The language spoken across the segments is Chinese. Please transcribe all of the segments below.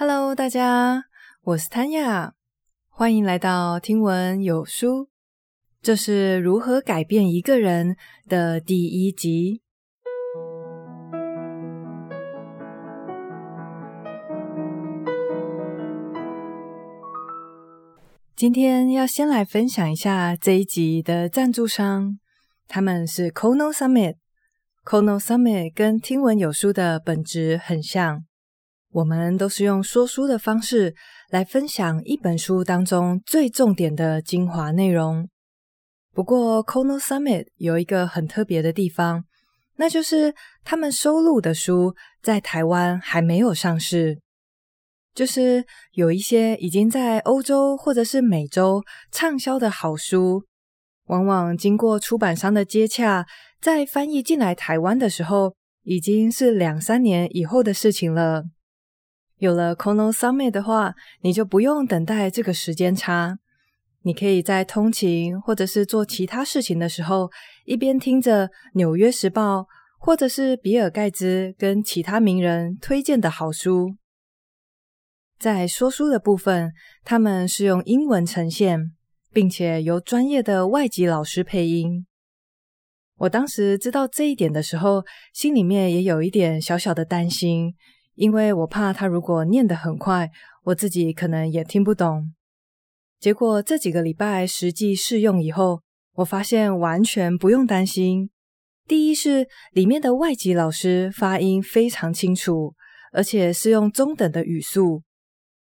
Hello，大家，我是 Tanya，欢迎来到听闻有书。这是如何改变一个人的第一集。今天要先来分享一下这一集的赞助商，他们是 Kono Summit。Kono Summit 跟听闻有书的本质很像。我们都是用说书的方式来分享一本书当中最重点的精华内容。不过，Kono Summit 有一个很特别的地方，那就是他们收录的书在台湾还没有上市。就是有一些已经在欧洲或者是美洲畅销的好书，往往经过出版商的接洽，在翻译进来台湾的时候，已经是两三年以后的事情了。有了 Kono Summit 的话，你就不用等待这个时间差。你可以在通勤或者是做其他事情的时候，一边听着《纽约时报》或者是比尔盖茨跟其他名人推荐的好书。在说书的部分，他们是用英文呈现，并且由专业的外籍老师配音。我当时知道这一点的时候，心里面也有一点小小的担心。因为我怕他如果念得很快，我自己可能也听不懂。结果这几个礼拜实际试用以后，我发现完全不用担心。第一是里面的外籍老师发音非常清楚，而且是用中等的语速。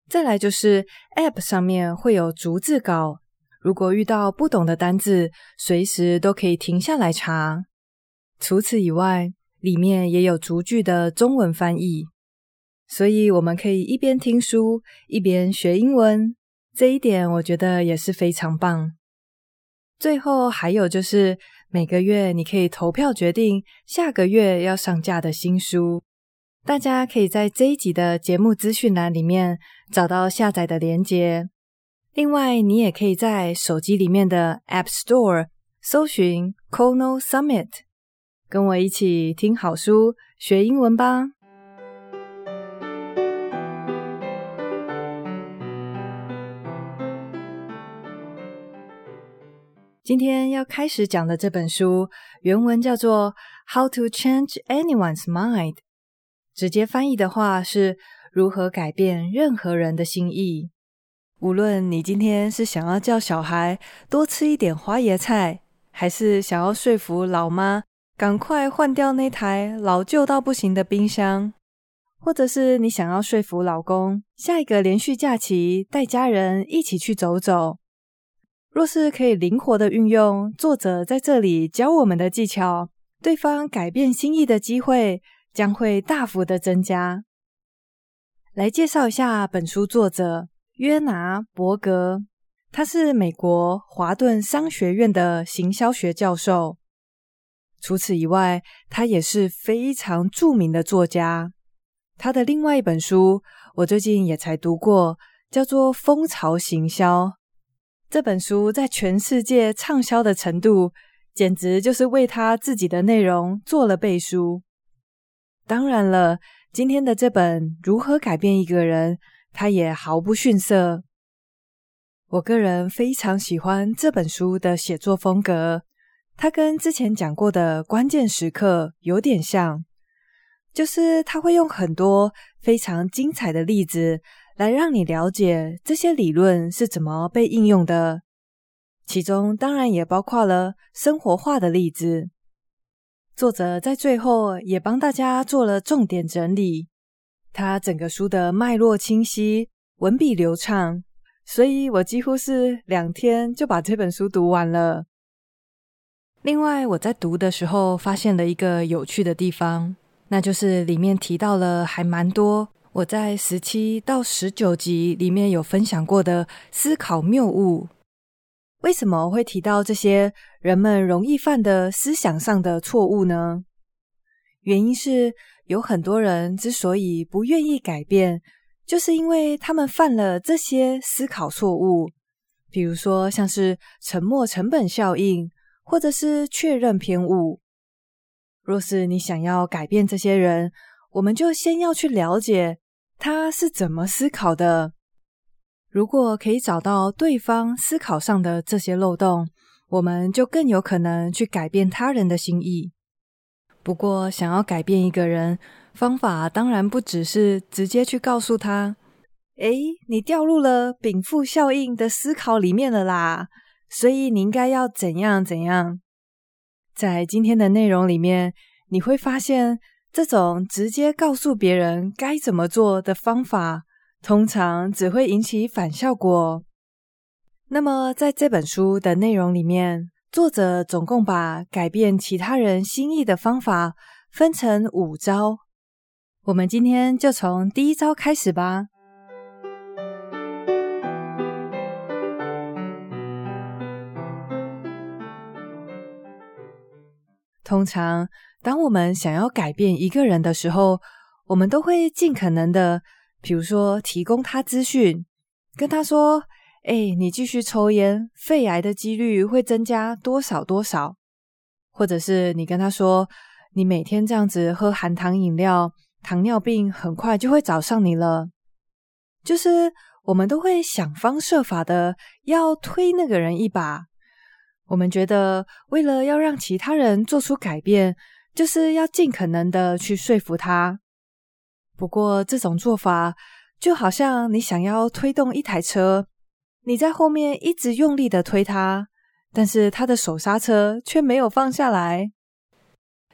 再来就是 App 上面会有逐字稿，如果遇到不懂的单字，随时都可以停下来查。除此以外，里面也有逐句的中文翻译。所以我们可以一边听书一边学英文，这一点我觉得也是非常棒。最后还有就是每个月你可以投票决定下个月要上架的新书，大家可以在这一集的节目资讯栏里面找到下载的连接。另外，你也可以在手机里面的 App Store 搜寻 Kono Summit，跟我一起听好书学英文吧。今天要开始讲的这本书，原文叫做《How to Change Anyone's Mind》，直接翻译的话是如何改变任何人的心意。无论你今天是想要叫小孩多吃一点花椰菜，还是想要说服老妈赶快换掉那台老旧到不行的冰箱，或者是你想要说服老公下一个连续假期带家人一起去走走。若是可以灵活的运用作者在这里教我们的技巧，对方改变心意的机会将会大幅的增加。来介绍一下本书作者约拿伯格，他是美国华顿商学院的行销学教授。除此以外，他也是非常著名的作家。他的另外一本书，我最近也才读过，叫做《风潮行销》。这本书在全世界畅销的程度，简直就是为他自己的内容做了背书。当然了，今天的这本《如何改变一个人》，他也毫不逊色。我个人非常喜欢这本书的写作风格，它跟之前讲过的关键时刻有点像，就是他会用很多非常精彩的例子。来让你了解这些理论是怎么被应用的，其中当然也包括了生活化的例子。作者在最后也帮大家做了重点整理，他整个书的脉络清晰，文笔流畅，所以我几乎是两天就把这本书读完了。另外，我在读的时候发现了一个有趣的地方，那就是里面提到了还蛮多。我在十七到十九集里面有分享过的思考谬误，为什么会提到这些人们容易犯的思想上的错误呢？原因是有很多人之所以不愿意改变，就是因为他们犯了这些思考错误，比如说像是沉没成本效应，或者是确认偏误。若是你想要改变这些人，我们就先要去了解。他是怎么思考的。如果可以找到对方思考上的这些漏洞，我们就更有可能去改变他人的心意。不过，想要改变一个人，方法当然不只是直接去告诉他：“诶，你掉入了禀赋效应的思考里面了啦，所以你应该要怎样怎样。”在今天的内容里面，你会发现，这种直接告诉别人该怎么做的方法，通常只会引起反效果。那么，在这本书的内容里面，作者总共把改变其他人心意的方法分成五招。我们今天就从第一招开始吧。通常，当我们想要改变一个人的时候，我们都会尽可能的，比如说提供他资讯，跟他说：“哎，你继续抽烟，肺癌的几率会增加多少多少。”或者是你跟他说：“你每天这样子喝含糖饮料，糖尿病很快就会找上你了。”就是我们都会想方设法的要推那个人一把。我们觉得，为了要让其他人做出改变，就是要尽可能的去说服他。不过，这种做法就好像你想要推动一台车，你在后面一直用力的推它，但是他的手刹车却没有放下来。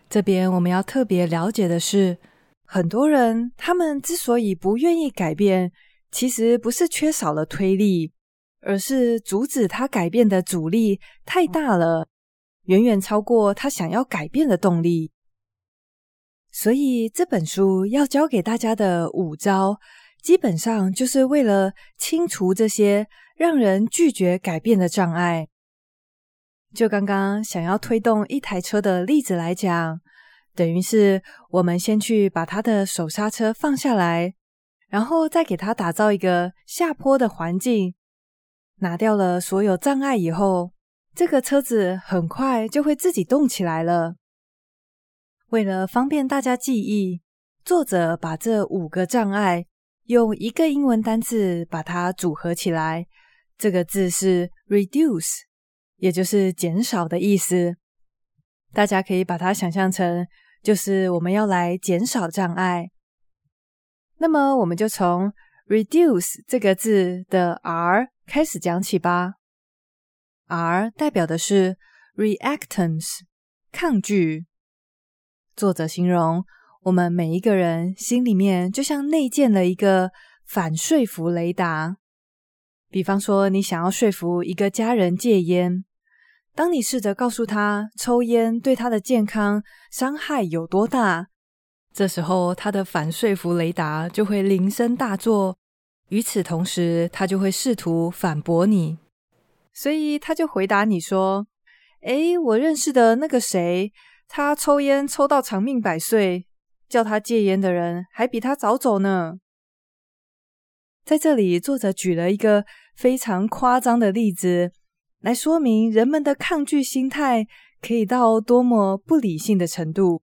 这边我们要特别了解的是，很多人他们之所以不愿意改变，其实不是缺少了推力。而是阻止他改变的阻力太大了，远远超过他想要改变的动力。所以这本书要教给大家的五招，基本上就是为了清除这些让人拒绝改变的障碍。就刚刚想要推动一台车的例子来讲，等于是我们先去把他的手刹车放下来，然后再给他打造一个下坡的环境。拿掉了所有障碍以后，这个车子很快就会自己动起来了。为了方便大家记忆，作者把这五个障碍用一个英文单字把它组合起来，这个字是 reduce，也就是减少的意思。大家可以把它想象成，就是我们要来减少障碍。那么，我们就从 reduce 这个字的 R。开始讲起吧。R 代表的是 reactance，抗拒。作者形容我们每一个人心里面就像内建了一个反说服雷达。比方说，你想要说服一个家人戒烟，当你试着告诉他抽烟对他的健康伤害有多大，这时候他的反说服雷达就会铃声大作。与此同时，他就会试图反驳你，所以他就回答你说：“诶，我认识的那个谁，他抽烟抽到长命百岁，叫他戒烟的人还比他早走呢。”在这里，作者举了一个非常夸张的例子，来说明人们的抗拒心态可以到多么不理性的程度。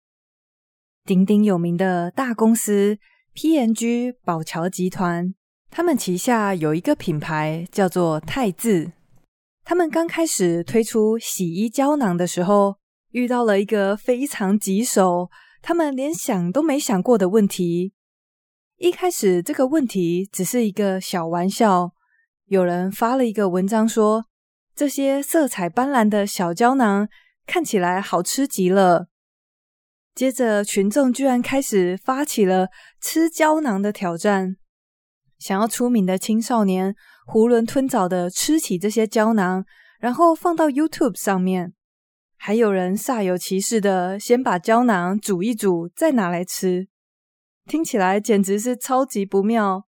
鼎鼎有名的大公司 P&G 宝桥集团。他们旗下有一个品牌叫做泰字。他们刚开始推出洗衣胶囊的时候，遇到了一个非常棘手、他们连想都没想过的问题。一开始，这个问题只是一个小玩笑。有人发了一个文章说，这些色彩斑斓的小胶囊看起来好吃极了。接着，群众居然开始发起了吃胶囊的挑战。想要出名的青少年囫囵吞枣的吃起这些胶囊，然后放到 YouTube 上面。还有人煞有其事的先把胶囊煮一煮，再拿来吃，听起来简直是超级不妙。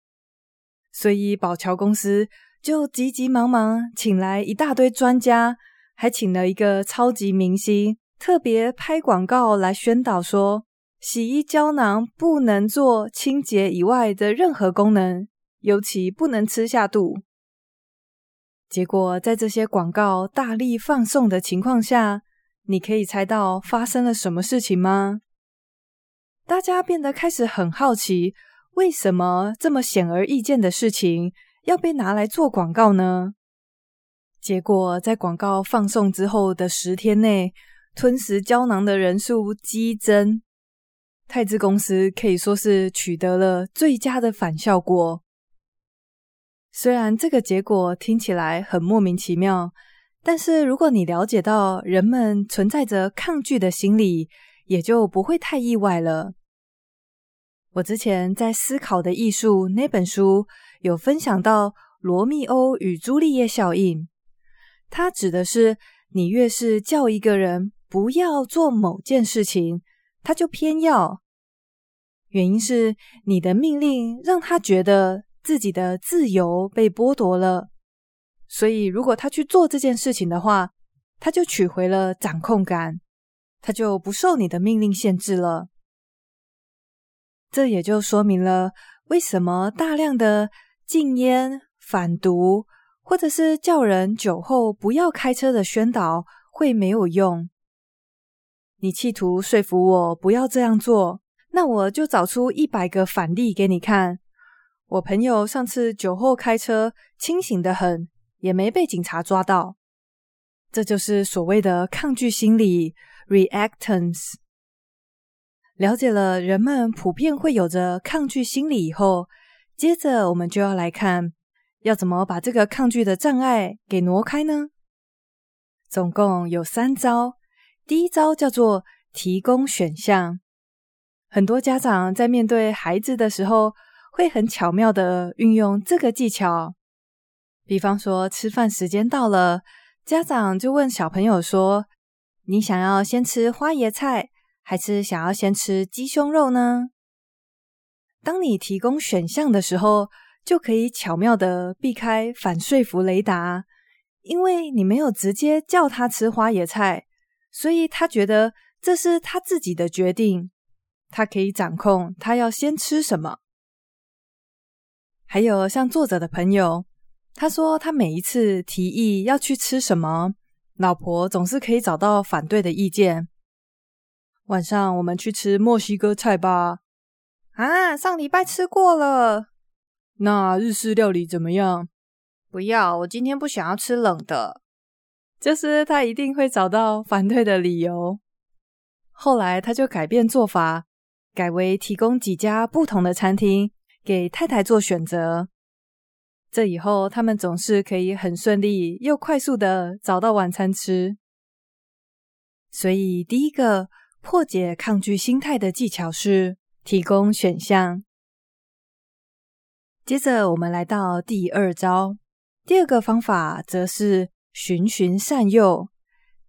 所以宝侨公司就急急忙忙请来一大堆专家，还请了一个超级明星，特别拍广告来宣导说，洗衣胶囊不能做清洁以外的任何功能。尤其不能吃下肚。结果，在这些广告大力放送的情况下，你可以猜到发生了什么事情吗？大家变得开始很好奇，为什么这么显而易见的事情要被拿来做广告呢？结果在广告放送之后的十天内，吞食胶囊的人数激增。泰资公司可以说是取得了最佳的反效果。虽然这个结果听起来很莫名其妙，但是如果你了解到人们存在着抗拒的心理，也就不会太意外了。我之前在《思考的艺术》那本书有分享到罗密欧与朱丽叶效应，它指的是你越是叫一个人不要做某件事情。他就偏要，原因是你的命令让他觉得自己的自由被剥夺了，所以如果他去做这件事情的话，他就取回了掌控感，他就不受你的命令限制了。这也就说明了为什么大量的禁烟、反毒，或者是叫人酒后不要开车的宣导会没有用。你企图说服我不要这样做，那我就找出一百个反例给你看。我朋友上次酒后开车，清醒得很，也没被警察抓到。这就是所谓的抗拒心理 （reactance）。了解了人们普遍会有着抗拒心理以后，接着我们就要来看，要怎么把这个抗拒的障碍给挪开呢？总共有三招。第一招叫做提供选项。很多家长在面对孩子的时候，会很巧妙的运用这个技巧。比方说，吃饭时间到了，家长就问小朋友说：“你想要先吃花椰菜，还是想要先吃鸡胸肉呢？”当你提供选项的时候，就可以巧妙的避开反说服雷达，因为你没有直接叫他吃花椰菜。所以他觉得这是他自己的决定，他可以掌控他要先吃什么。还有像作者的朋友，他说他每一次提议要去吃什么，老婆总是可以找到反对的意见。晚上我们去吃墨西哥菜吧。啊，上礼拜吃过了。那日式料理怎么样？不要，我今天不想要吃冷的。就是他一定会找到反对的理由。后来他就改变做法，改为提供几家不同的餐厅给太太做选择。这以后他们总是可以很顺利又快速的找到晚餐吃。所以第一个破解抗拒心态的技巧是提供选项。接着我们来到第二招，第二个方法则是。循循善诱，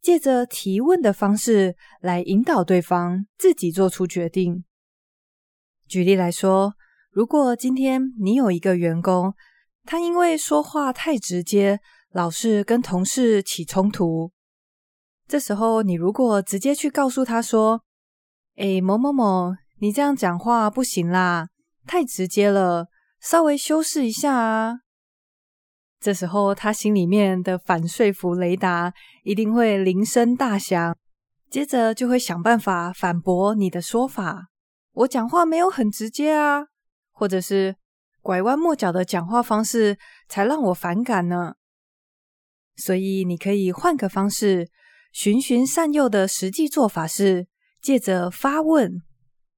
借着提问的方式来引导对方自己做出决定。举例来说，如果今天你有一个员工，他因为说话太直接，老是跟同事起冲突，这时候你如果直接去告诉他说：“诶，某某某，你这样讲话不行啦，太直接了，稍微修饰一下啊。”这时候，他心里面的反说服雷达一定会铃声大响，接着就会想办法反驳你的说法。我讲话没有很直接啊，或者是拐弯抹角的讲话方式才让我反感呢。所以，你可以换个方式，循循善诱的实际做法是借着发问，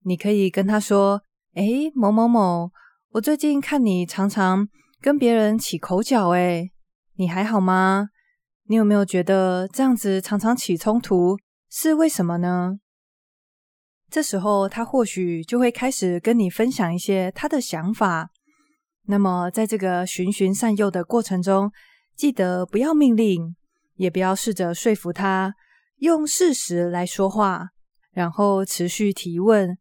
你可以跟他说：“诶，某某某，我最近看你常常……”跟别人起口角，诶，你还好吗？你有没有觉得这样子常常起冲突是为什么呢？这时候他或许就会开始跟你分享一些他的想法。那么在这个循循善诱的过程中，记得不要命令，也不要试着说服他，用事实来说话，然后持续提问。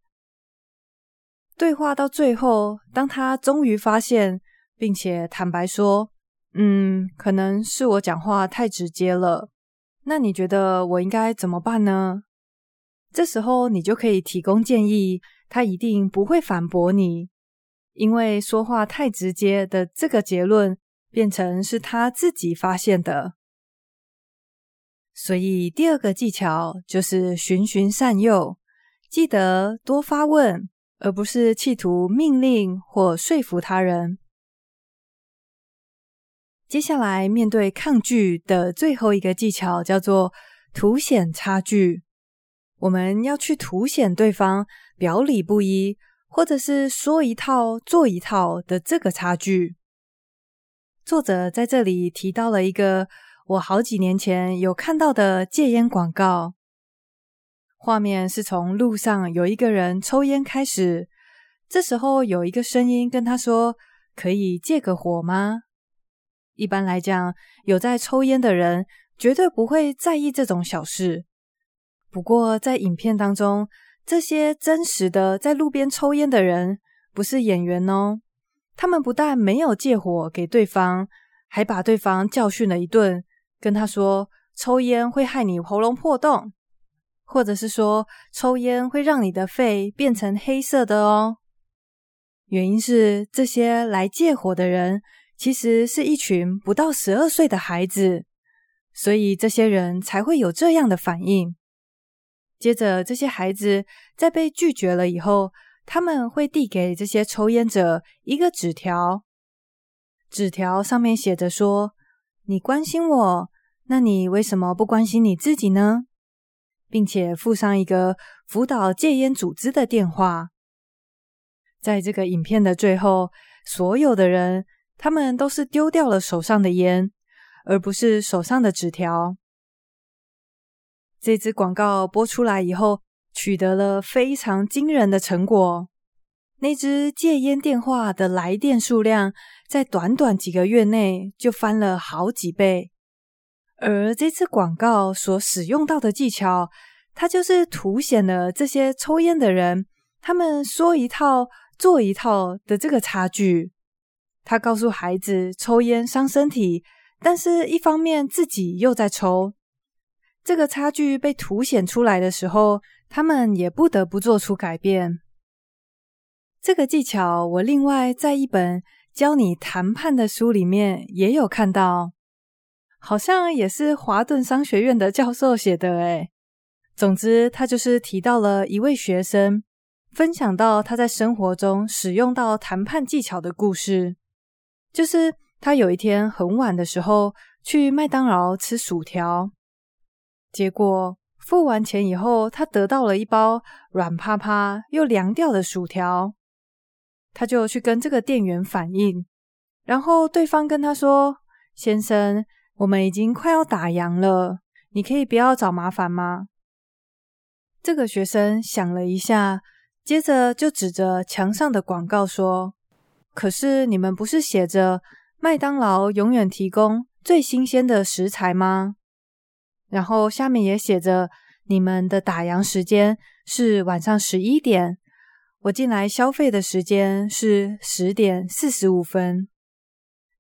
对话到最后，当他终于发现。并且坦白说，嗯，可能是我讲话太直接了。那你觉得我应该怎么办呢？这时候你就可以提供建议，他一定不会反驳你，因为说话太直接的这个结论变成是他自己发现的。所以第二个技巧就是循循善诱，记得多发问，而不是企图命令或说服他人。接下来，面对抗拒的最后一个技巧叫做凸显差距。我们要去凸显对方表里不一，或者是说一套做一套的这个差距。作者在这里提到了一个我好几年前有看到的戒烟广告。画面是从路上有一个人抽烟开始，这时候有一个声音跟他说：“可以借个火吗？”一般来讲，有在抽烟的人绝对不会在意这种小事。不过在影片当中，这些真实的在路边抽烟的人不是演员哦，他们不但没有借火给对方，还把对方教训了一顿，跟他说：“抽烟会害你喉咙破洞。”或者是说，抽烟会让你的肺变成黑色的哦。原因是这些来借火的人其实是一群不到十二岁的孩子，所以这些人才会有这样的反应。接着，这些孩子在被拒绝了以后，他们会递给这些抽烟者一个纸条，纸条上面写着说：“你关心我，那你为什么不关心你自己呢？”并且附上一个辅导戒烟组织的电话。在这个影片的最后，所有的人他们都是丢掉了手上的烟，而不是手上的纸条。这支广告播出来以后，取得了非常惊人的成果。那支戒烟电话的来电数量，在短短几个月内就翻了好几倍。而这次广告所使用到的技巧，它就是凸显了这些抽烟的人，他们说一套做一套的这个差距。他告诉孩子抽烟伤身体，但是一方面自己又在抽，这个差距被凸显出来的时候，他们也不得不做出改变。这个技巧我另外在一本教你谈判的书里面也有看到。好像也是华顿商学院的教授写的诶。总之，他就是提到了一位学生分享到他在生活中使用到谈判技巧的故事。就是他有一天很晚的时候去麦当劳吃薯条，结果付完钱以后，他得到了一包软趴趴又凉掉的薯条，他就去跟这个店员反映，然后对方跟他说：“先生。”我们已经快要打烊了，你可以不要找麻烦吗？这个学生想了一下，接着就指着墙上的广告说：“可是你们不是写着麦当劳永远提供最新鲜的食材吗？然后下面也写着你们的打烊时间是晚上十一点，我进来消费的时间是十点四十五分。”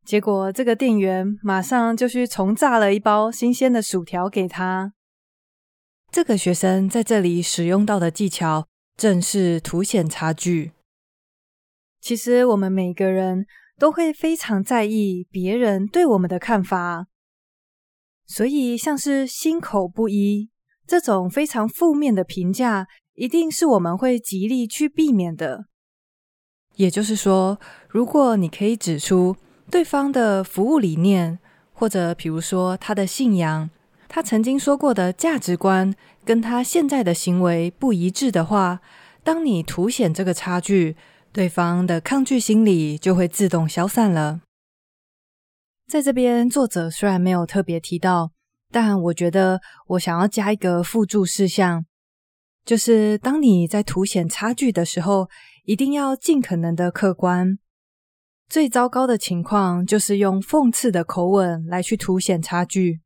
结果，这个店员马上就去重炸了一包新鲜的薯条给他。这个学生在这里使用到的技巧，正是凸显差距。其实，我们每个人都会非常在意别人对我们的看法，所以像是心口不一这种非常负面的评价，一定是我们会极力去避免的。也就是说，如果你可以指出，对方的服务理念，或者比如说他的信仰，他曾经说过的价值观，跟他现在的行为不一致的话，当你凸显这个差距，对方的抗拒心理就会自动消散了。在这边，作者虽然没有特别提到，但我觉得我想要加一个附注事项，就是当你在凸显差距的时候，一定要尽可能的客观。最糟糕的情况就是用讽刺的口吻来去凸显差距。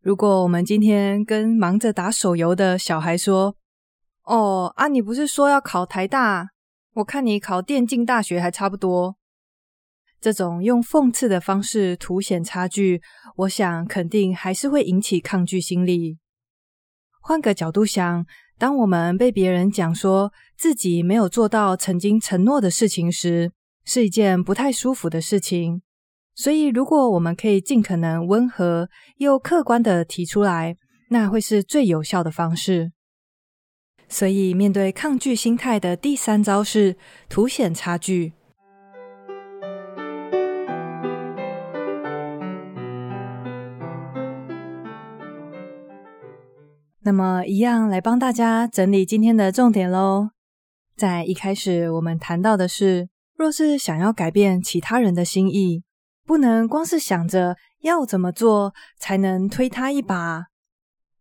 如果我们今天跟忙着打手游的小孩说：“哦，啊，你不是说要考台大？我看你考电竞大学还差不多。”这种用讽刺的方式凸显差距，我想肯定还是会引起抗拒心理。换个角度想，当我们被别人讲说自己没有做到曾经承诺的事情时，是一件不太舒服的事情，所以如果我们可以尽可能温和又客观的提出来，那会是最有效的方式。所以面对抗拒心态的第三招是凸显差距。那么，一样来帮大家整理今天的重点喽。在一开始，我们谈到的是，若是想要改变其他人的心意，不能光是想着要怎么做才能推他一把。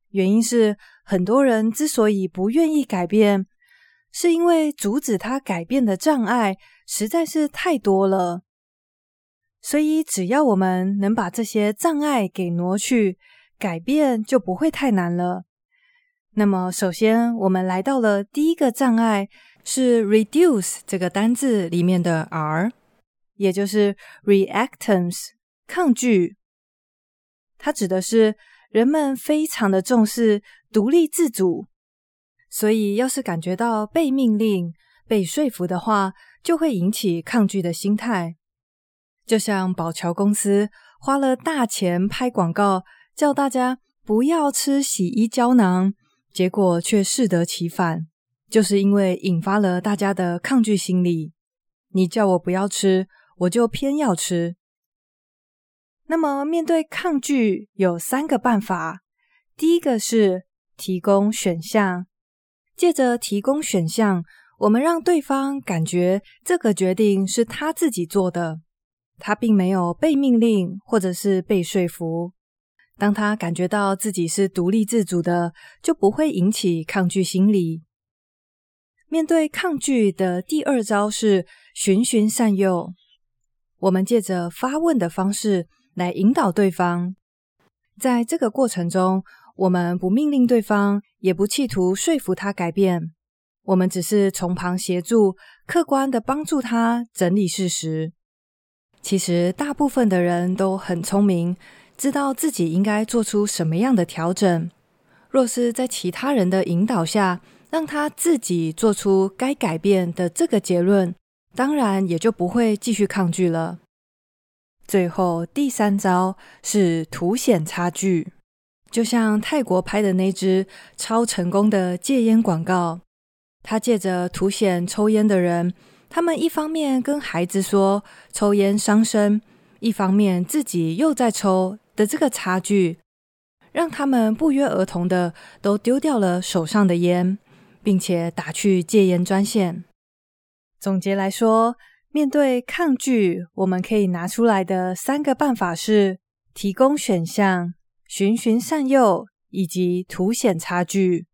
原因是，很多人之所以不愿意改变，是因为阻止他改变的障碍实在是太多了。所以，只要我们能把这些障碍给挪去，改变就不会太难了。那么，首先我们来到了第一个障碍，是 reduce 这个单字里面的 R，也就是 reactance 抗拒。它指的是人们非常的重视独立自主，所以要是感觉到被命令、被说服的话，就会引起抗拒的心态。就像宝侨公司花了大钱拍广告，叫大家不要吃洗衣胶囊。结果却适得其反，就是因为引发了大家的抗拒心理。你叫我不要吃，我就偏要吃。那么，面对抗拒有三个办法。第一个是提供选项，借着提供选项，我们让对方感觉这个决定是他自己做的，他并没有被命令或者是被说服。当他感觉到自己是独立自主的，就不会引起抗拒心理。面对抗拒的第二招是循循善诱，我们借着发问的方式来引导对方。在这个过程中，我们不命令对方，也不企图说服他改变，我们只是从旁协助，客观地帮助他整理事实。其实，大部分的人都很聪明。知道自己应该做出什么样的调整。若是在其他人的引导下，让他自己做出该改变的这个结论，当然也就不会继续抗拒了。最后第三招是凸显差距，就像泰国拍的那支超成功的戒烟广告，他借着凸显抽烟的人，他们一方面跟孩子说抽烟伤身，一方面自己又在抽。的这个差距，让他们不约而同的都丢掉了手上的烟，并且打去戒烟专线。总结来说，面对抗拒，我们可以拿出来的三个办法是：提供选项、循循善诱以及凸显差距。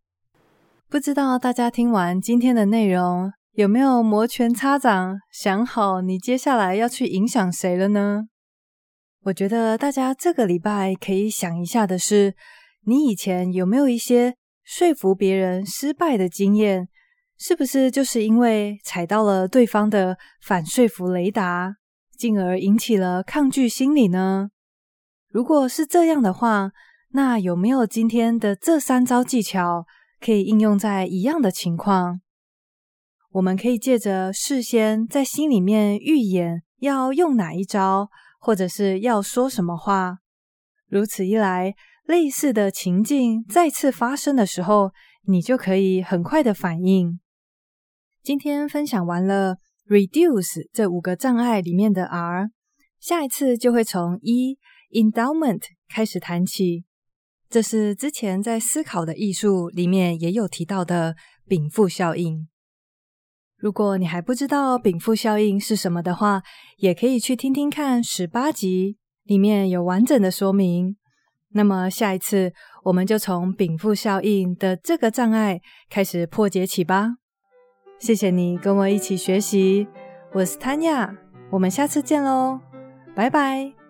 不知道大家听完今天的内容，有没有摩拳擦掌，想好你接下来要去影响谁了呢？我觉得大家这个礼拜可以想一下的是，你以前有没有一些说服别人失败的经验？是不是就是因为踩到了对方的反说服雷达，进而引起了抗拒心理呢？如果是这样的话，那有没有今天的这三招技巧可以应用在一样的情况？我们可以借着事先在心里面预演要用哪一招。或者是要说什么话，如此一来，类似的情境再次发生的时候，你就可以很快的反应。今天分享完了 reduce 这五个障碍里面的 R，下一次就会从 E endowment 开始谈起。这是之前在思考的艺术里面也有提到的禀赋效应。如果你还不知道禀赋效应是什么的话，也可以去听听看十八集，里面有完整的说明。那么下一次，我们就从禀赋效应的这个障碍开始破解起吧。谢谢你跟我一起学习，我是 Tanya，我们下次见喽，拜拜。